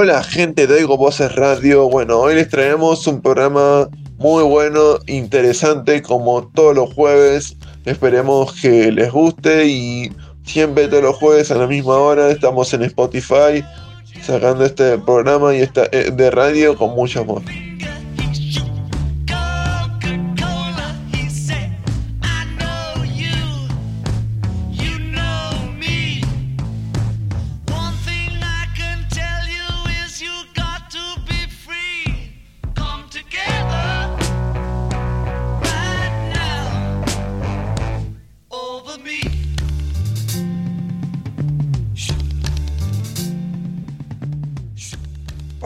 Hola gente de Oigo Voces Radio, bueno, hoy les traemos un programa muy bueno, interesante como todos los jueves, esperemos que les guste y siempre todos los jueves a la misma hora estamos en Spotify sacando este programa y esta eh, de radio con mucho amor.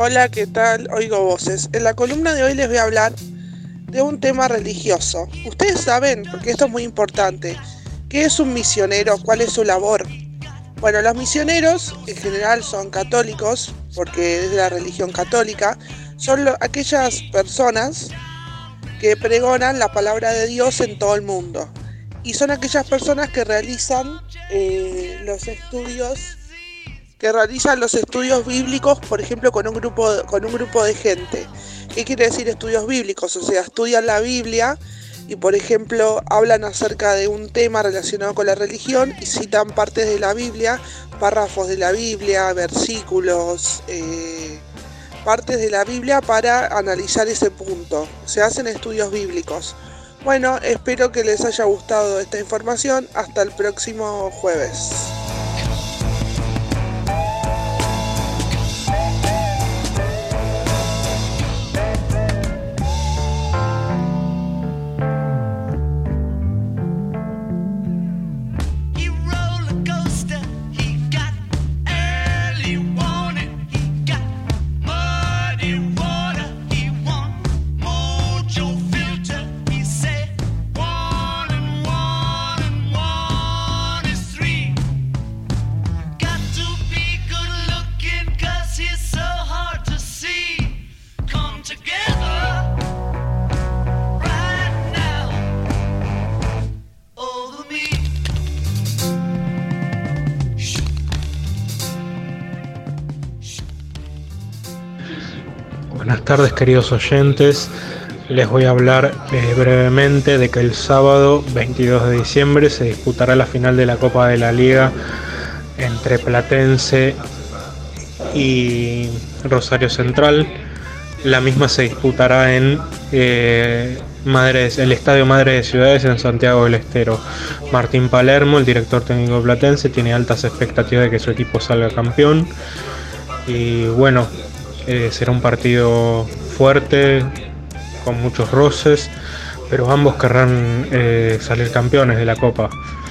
Hola, ¿qué tal? Oigo voces. En la columna de hoy les voy a hablar de un tema religioso. Ustedes saben, porque esto es muy importante, ¿qué es un misionero? ¿Cuál es su labor? Bueno, los misioneros en general son católicos, porque es de la religión católica, son aquellas personas que pregonan la palabra de Dios en todo el mundo. Y son aquellas personas que realizan eh, los estudios que realizan los estudios bíblicos, por ejemplo, con un grupo con un grupo de gente. ¿Qué quiere decir estudios bíblicos? O sea, estudian la Biblia y, por ejemplo, hablan acerca de un tema relacionado con la religión y citan partes de la Biblia, párrafos de la Biblia, versículos, eh, partes de la Biblia para analizar ese punto. Se hacen estudios bíblicos. Bueno, espero que les haya gustado esta información. Hasta el próximo jueves. Tardes queridos oyentes, les voy a hablar eh, brevemente de que el sábado 22 de diciembre se disputará la final de la Copa de la Liga entre Platense y Rosario Central. La misma se disputará en eh, Madre, el Estadio Madre de Ciudades en Santiago del Estero. Martín Palermo, el director técnico de Platense, tiene altas expectativas de que su equipo salga campeón. Y bueno, eh, será un partido fuerte, con muchos roces, pero ambos querrán eh, salir campeones de la Copa.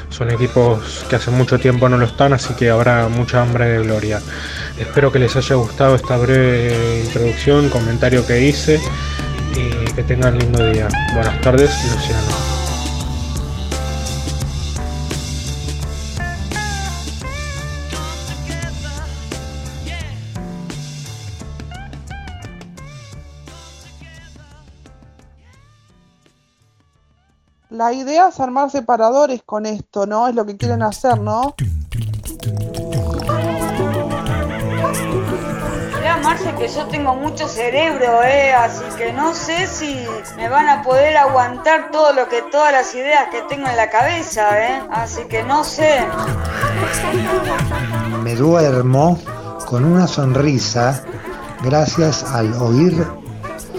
Son equipos que hace mucho tiempo no lo están, así que habrá mucha hambre de gloria. Espero que les haya gustado esta breve introducción, comentario que hice y que tengan lindo día. Buenas tardes, Luciano. La idea es armar separadores con esto, ¿no? Es lo que quieren hacer, ¿no? Mirá, Marce, que yo tengo mucho cerebro, ¿eh? Así que no sé si me van a poder aguantar todo lo que, todas las ideas que tengo en la cabeza, ¿eh? Así que no sé. Me duermo con una sonrisa gracias al oír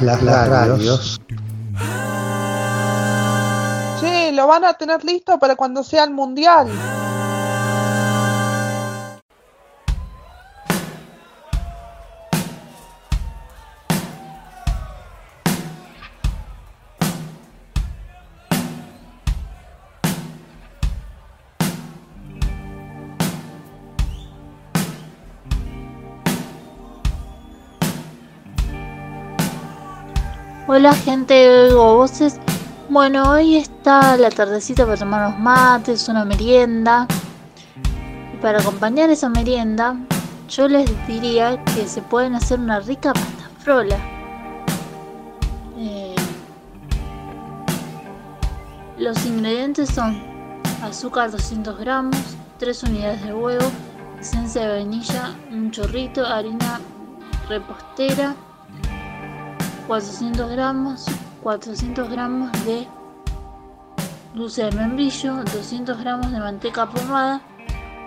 las, las radios. lo van a tener listo para cuando sea el mundial. Hola gente de Voces. Bueno, hoy es la tardecita para tomar unos mates, una merienda. Y para acompañar esa merienda, yo les diría que se pueden hacer una rica pasta frola. Eh, los ingredientes son azúcar 200 gramos, 3 unidades de huevo, esencia de vainilla, un chorrito, harina repostera, 400 gramos, 400 gramos de dulce de membrillo, 200 gramos de manteca pomada,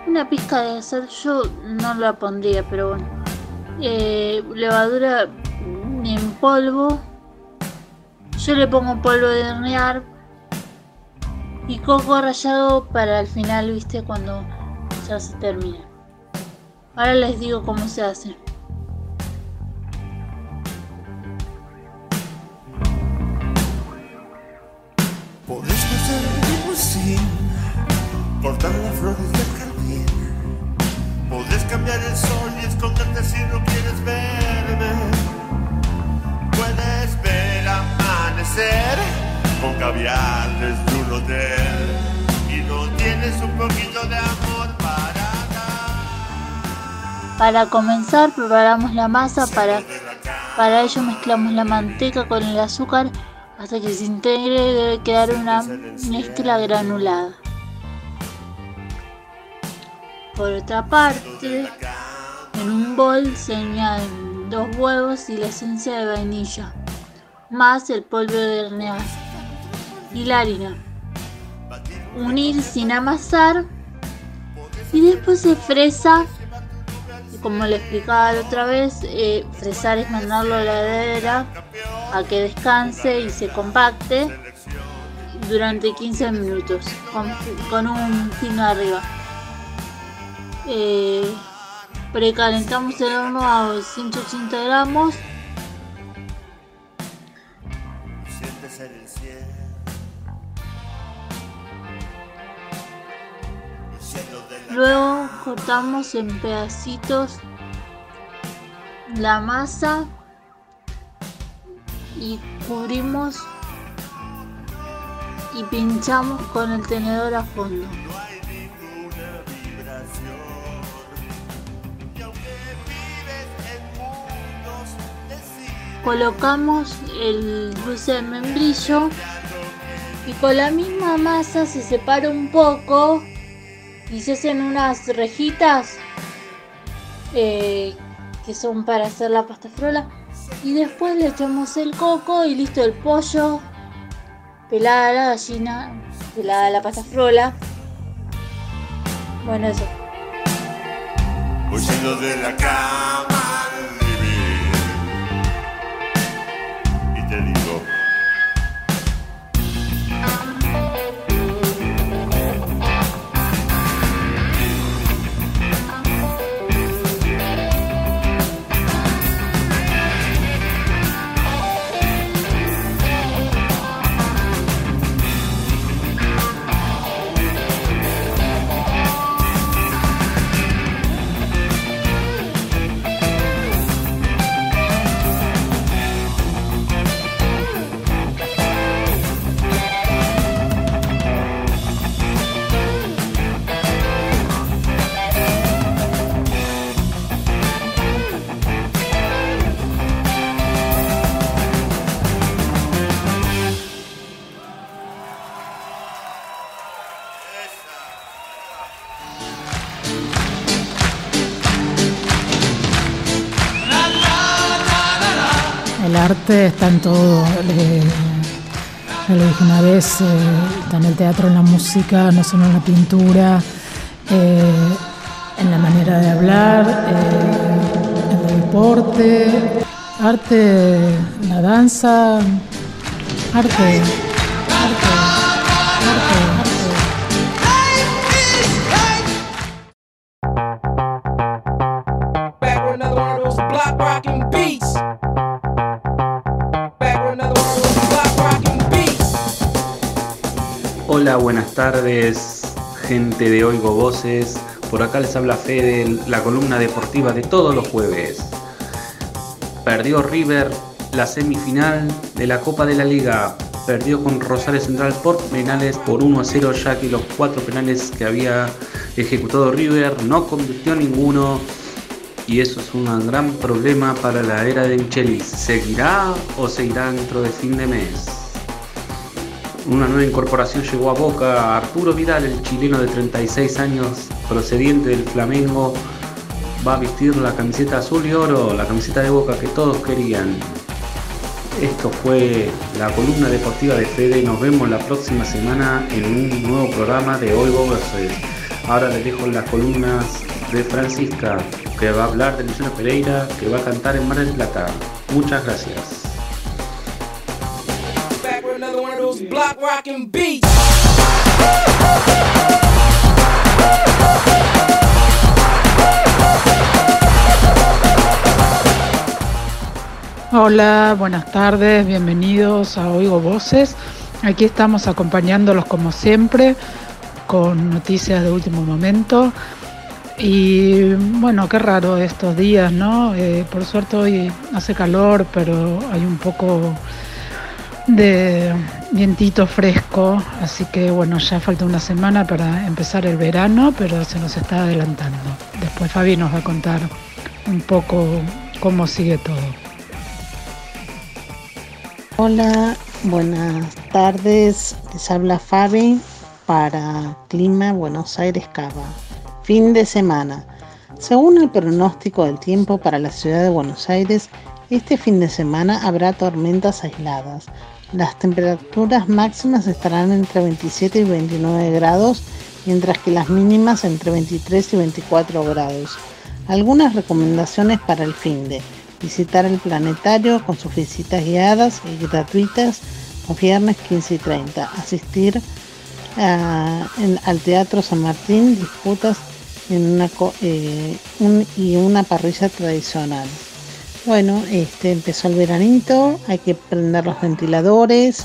una pizca de sal, yo no la pondría, pero bueno, eh, levadura en polvo, yo le pongo polvo de hornear y coco rallado para el final, viste, cuando ya se termine. Ahora les digo cómo se hace. Cortar las flores del jardín. Podés cambiar el sol y esconderte si no quieres verme. Puedes ver amanecer con caviar desde un hotel. Y no tienes un poquito de amor para dar. Para comenzar preparamos la masa, para, para ello mezclamos la manteca con el azúcar hasta que se integre y debe quedar una mezcla granulada. Por otra parte, en un bol se añaden dos huevos y la esencia de vainilla, más el polvo de hornear y la harina. Unir sin amasar y después se fresa. Como le explicaba la otra vez, eh, fresar es mandarlo a la heladera a que descanse y se compacte durante 15 minutos con, con un fino arriba. Eh, precalentamos el horno a 180 gramos Luego cortamos en pedacitos la masa y cubrimos y pinchamos con el tenedor a fondo. Colocamos el dulce de membrillo y con la misma masa se separa un poco y se hacen unas rejitas eh, que son para hacer la pasta frola. Y después le echamos el coco y listo el pollo pelada la gallina pelada la pasta frola. Bueno eso. Huyendo de la cama arte está en todo. eh, ya lo dije una vez, eh, está en el teatro, en la música, no solo en la pintura, eh, en la manera de hablar, eh, en el deporte, arte, la danza, arte, Hola, buenas tardes, gente de Oigo Voces. Por acá les habla Fede, la columna deportiva de todos los jueves. Perdió River la semifinal de la Copa de la Liga. Perdió con Rosario Central por penales por 1 a 0, ya que los cuatro penales que había ejecutado River no convirtió ninguno. Y eso es un gran problema para la era de Michelis. ¿Seguirá o se irá dentro de fin de mes? Una nueva incorporación llegó a Boca. Arturo Vidal, el chileno de 36 años, procediente del Flamengo, va a vestir la camiseta azul y oro, la camiseta de Boca que todos querían. Esto fue la columna deportiva de Fede. Nos vemos la próxima semana en un nuevo programa de Hoy Boxes. Ahora les dejo las columnas de Francisca, que va a hablar de Luciano Pereira, que va a cantar en Mar del Plata. Muchas gracias. Those block rockin' beats. Hola, buenas tardes, bienvenidos a Oigo Voces. Aquí estamos acompañándolos como siempre con noticias de último momento. Y bueno, qué raro estos días, ¿no? Eh, por suerte hoy hace calor, pero hay un poco de vientito fresco, así que bueno, ya falta una semana para empezar el verano, pero se nos está adelantando. Después Fabi nos va a contar un poco cómo sigue todo. Hola, buenas tardes. Les habla Fabi para Clima Buenos Aires Cava. Fin de semana. Según el pronóstico del tiempo para la ciudad de Buenos Aires, este fin de semana habrá tormentas aisladas. Las temperaturas máximas estarán entre 27 y 29 grados, mientras que las mínimas entre 23 y 24 grados. Algunas recomendaciones para el fin de visitar el planetario con sus visitas guiadas y gratuitas los viernes 15 y 30, asistir a- en- al Teatro San Martín, disputas en eh, y una parrilla tradicional. Bueno, este empezó el veranito, hay que prender los ventiladores,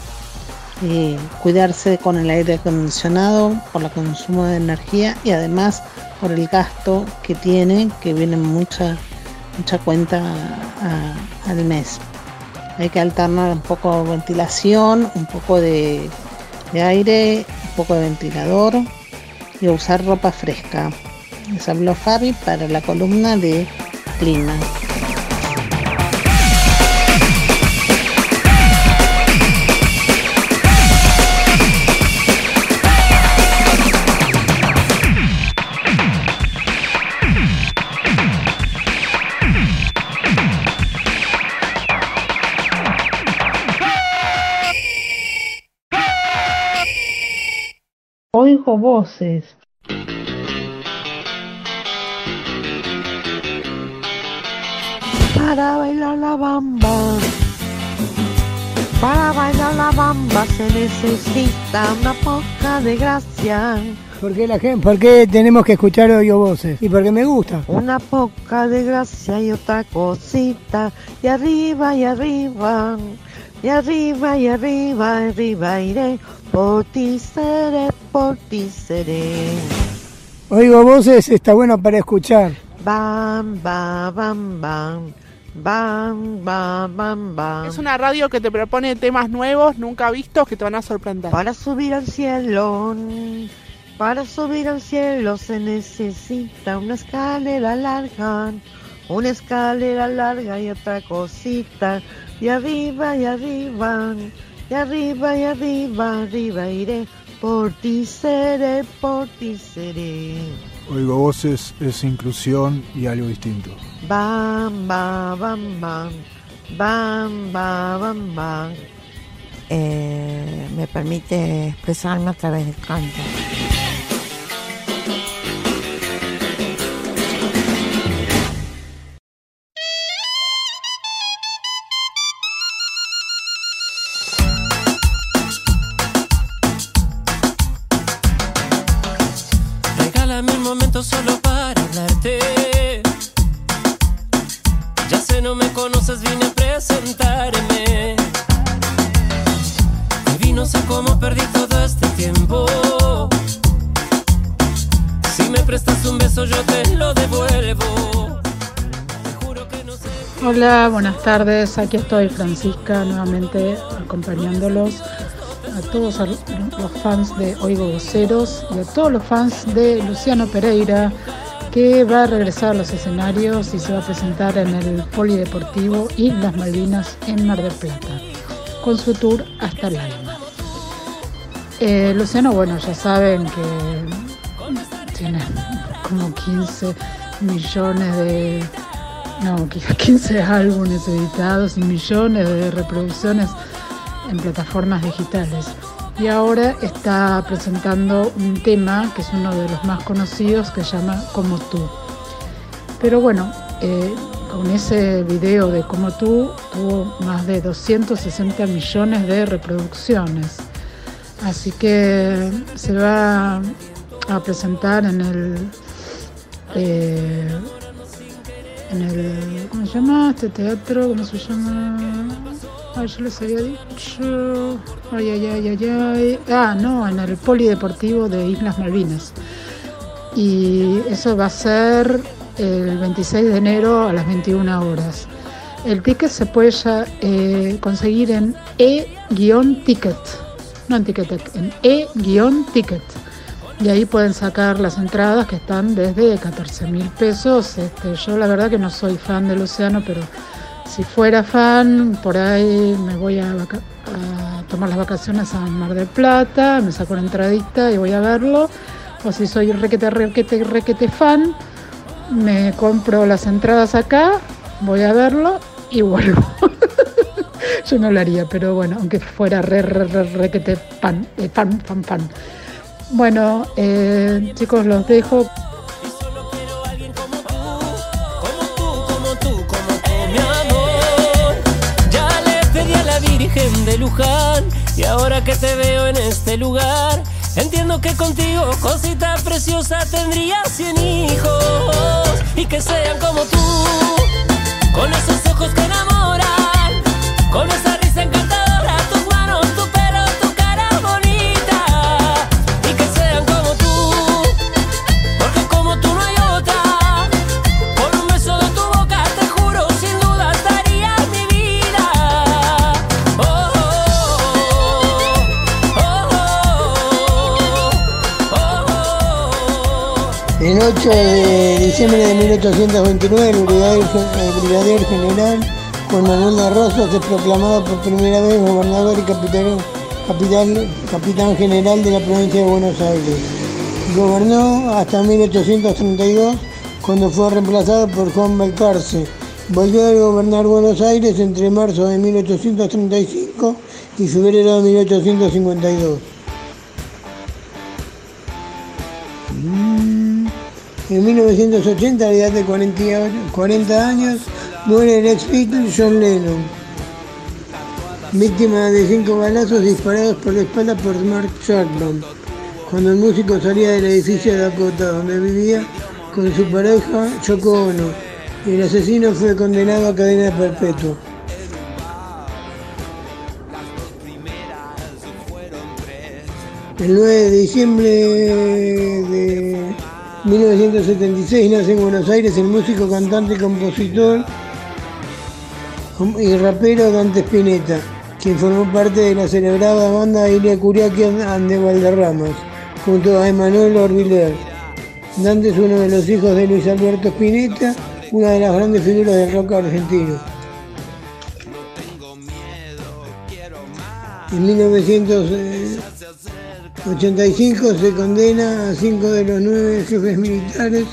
eh, cuidarse con el aire acondicionado por el consumo de energía y además por el gasto que tiene, que viene mucha, cuenta al mes. Hay que alternar un poco de ventilación, un poco de, de aire, un poco de ventilador y usar ropa fresca. Les habló Fabi para la columna de clima. Oigo voces. Para bailar la bamba, para bailar la bamba se necesita una poca de gracia. ¿Por qué, la gente, ¿Por qué tenemos que escuchar Oigo Voces? Y porque me gusta. Una poca de gracia y otra cosita. Y arriba y arriba. Y arriba y arriba, arriba iré. Por ti seré, por ti seré. Oigo Voces está bueno para escuchar. Bam, bam, bam, bam. Bam, bam, bam, bam. Es una radio que te propone temas nuevos, nunca vistos, que te van a sorprender. Para subir al cielo, para subir al cielo se necesita una escalera larga, una escalera larga y otra cosita. Y arriba y arriba, y arriba y arriba, arriba iré. Por ti seré, por ti seré. Oigo voces es inclusión y algo distinto. Bam, bam, bam, bam. Bam, bam, bam, bam. Eh, me permite expresarme a través del canto. Hola, buenas tardes. Aquí estoy Francisca nuevamente acompañándolos a todos los fans de Oigo Voceros y a todos los fans de Luciano Pereira que va a regresar a los escenarios y se va a presentar en el Polideportivo y Las Malvinas en Mar del Plata con su tour hasta el alma. Eh, Luciano, bueno, ya saben que tiene como 15 millones de no, 15 álbumes editados y millones de reproducciones en plataformas digitales. Y ahora está presentando un tema que es uno de los más conocidos que se llama Como tú. Pero bueno, eh, con ese video de Como tú tuvo más de 260 millones de reproducciones. Así que se va a presentar en el eh, en el. ¿Cómo se llama este teatro? ¿Cómo se llama? Ay, yo les había dicho. Ay, ay, ay, ay, ay. Ah, no, en el Polideportivo de Islas Malvinas. Y eso va a ser el 26 de enero a las 21 horas. El ticket se puede ya eh, conseguir en e-ticket. No en Ticketek, en e-ticket y ahí pueden sacar las entradas que están desde 14 mil pesos. Este, yo la verdad que no soy fan del océano, pero si fuera fan, por ahí me voy a, tomar las vacaciones a Mar del Plata, me saco una entradita y voy a verlo. O si soy requete, requete, requete fan, me compro las entradas acá, voy a verlo y vuelvo. yo no lo haría, pero bueno, aunque fuera re, re, re, requete fan, eh, fan, fan, fan. Bueno, eh, chicos, los dejo. De Luján y ahora que te veo en este lugar, entiendo que contigo, cosita preciosa, tendría cien hijos diciembre de 1829, el brigadier, general Juan Manuel de Rosas es proclamado por primera vez gobernador y capitán general de la provincia de Buenos Aires. Gobernó hasta 1832, cuando fue reemplazado por Juan Balcarce. Volvió a gobernar Buenos Aires entre marzo de 1835 y febrero de 1852. En 1980, a la edad de 48 40 años, muere el ex Beatle John Lennon, víctima de cinco balazos disparados por la espalda por Mark Chapman, cuando el músico salía del edificio de Dakota, donde vivía con su pareja Yoko Ono. El asesino fue condenado a cadena perpetua. El 9 de diciembre de 1976 nace en Buenos Aires el músico, cantante, compositor y rapero Dante Spinetta, quien formó parte de la celebrada banda Ilia Curiaki and de Valderramas, junto a Emanuel Orbiler. Dante es uno de los hijos de Luis Alberto Spinetta, una de las grandes figuras del rock argentino. En 1985 se condena a cinco de los nueve jefes militares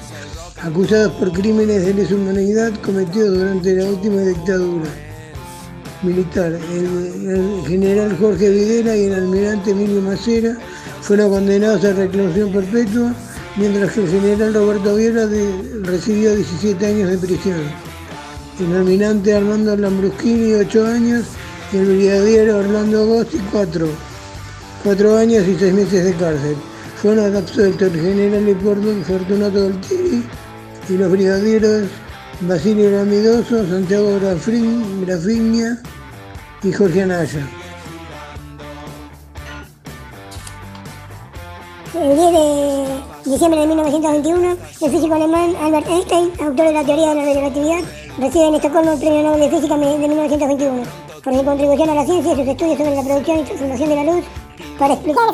acusados por crímenes de lesa humanidad cometidos durante la última dictadura militar. El, general Jorge Videla y el almirante Emilio Macera fueron condenados a reclusión perpetua, mientras que el general Roberto Viera recibió 17 años de prisión. El almirante Armando Lambruschini, 8 años, y el brigadier Orlando Agosti, 4. 4 años y 6 meses de cárcel. Fueron absueltos el general Leopoldo Fortunato Doltini y los brigadieros Basilio Ramidoso, Santiago Grafin, Grafiña y Jorge Anaya. El 10 de diciembre de 1921, el físico alemán Albert Einstein, autor de la teoría de la relatividad, recibe en Estocolmo el Premio Nobel de Física de 1921 por su contribución a la ciencia y sus estudios sobre la producción y transformación de la luz para explicar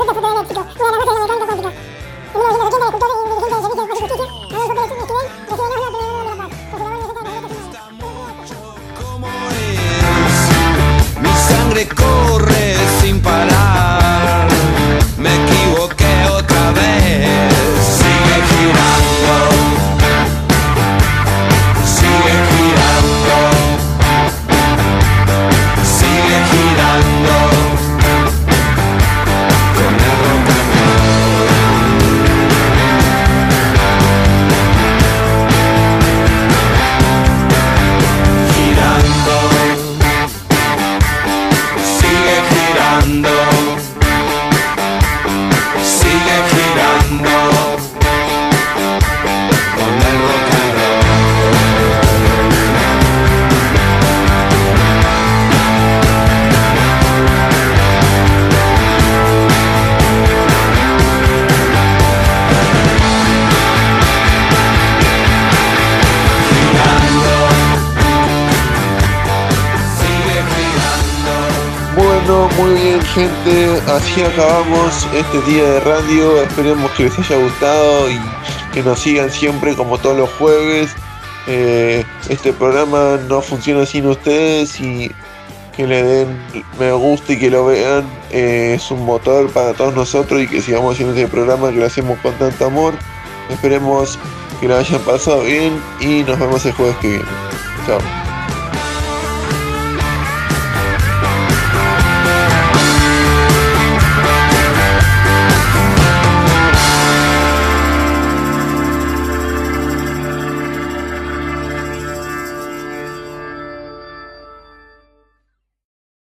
gente, así acabamos este día de radio, esperemos que les haya gustado y que nos sigan siempre como todos los jueves. Eh, este programa no funciona sin ustedes y que le den me gusta y que lo vean eh, es un motor para todos nosotros y que sigamos haciendo este programa que lo hacemos con tanto amor. Esperemos que lo hayan pasado bien y nos vemos el jueves que viene. Chao.